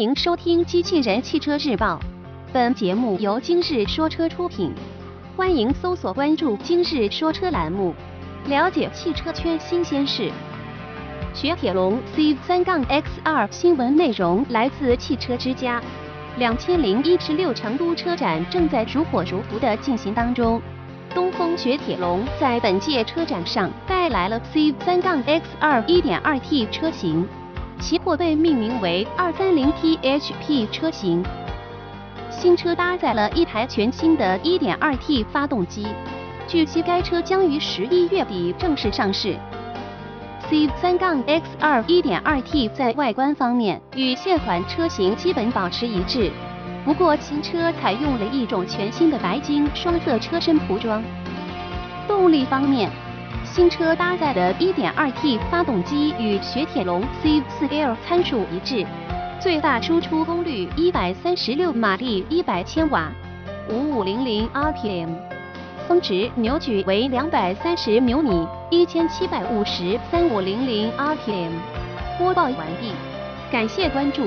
欢迎收听《机器人汽车日报》，本节目由今日说车出品。欢迎搜索关注“今日说车”栏目，了解汽车圈新鲜事。雪铁龙 C 三杠 X 二新闻内容来自汽车之家。两千零一十六成都车展正在如火如荼的进行当中。东风雪铁龙在本届车展上带来了 C 三杠 X 二一点二 T 车型。其或被命名为 230THP 车型，新车搭载了一台全新的 1.2T 发动机，据悉该车将于十一月底正式上市。C3-X2 1.2T 在外观方面与现款车型基本保持一致，不过新车采用了一种全新的白金双色车身涂装。动力方面。新车搭载的 1.2T 发动机与雪铁龙 C4L 参数一致，最大输出功率136马力，100千瓦，5500 RPM，峰值扭矩为230牛米，1750 3500 RPM。播报完毕，感谢关注。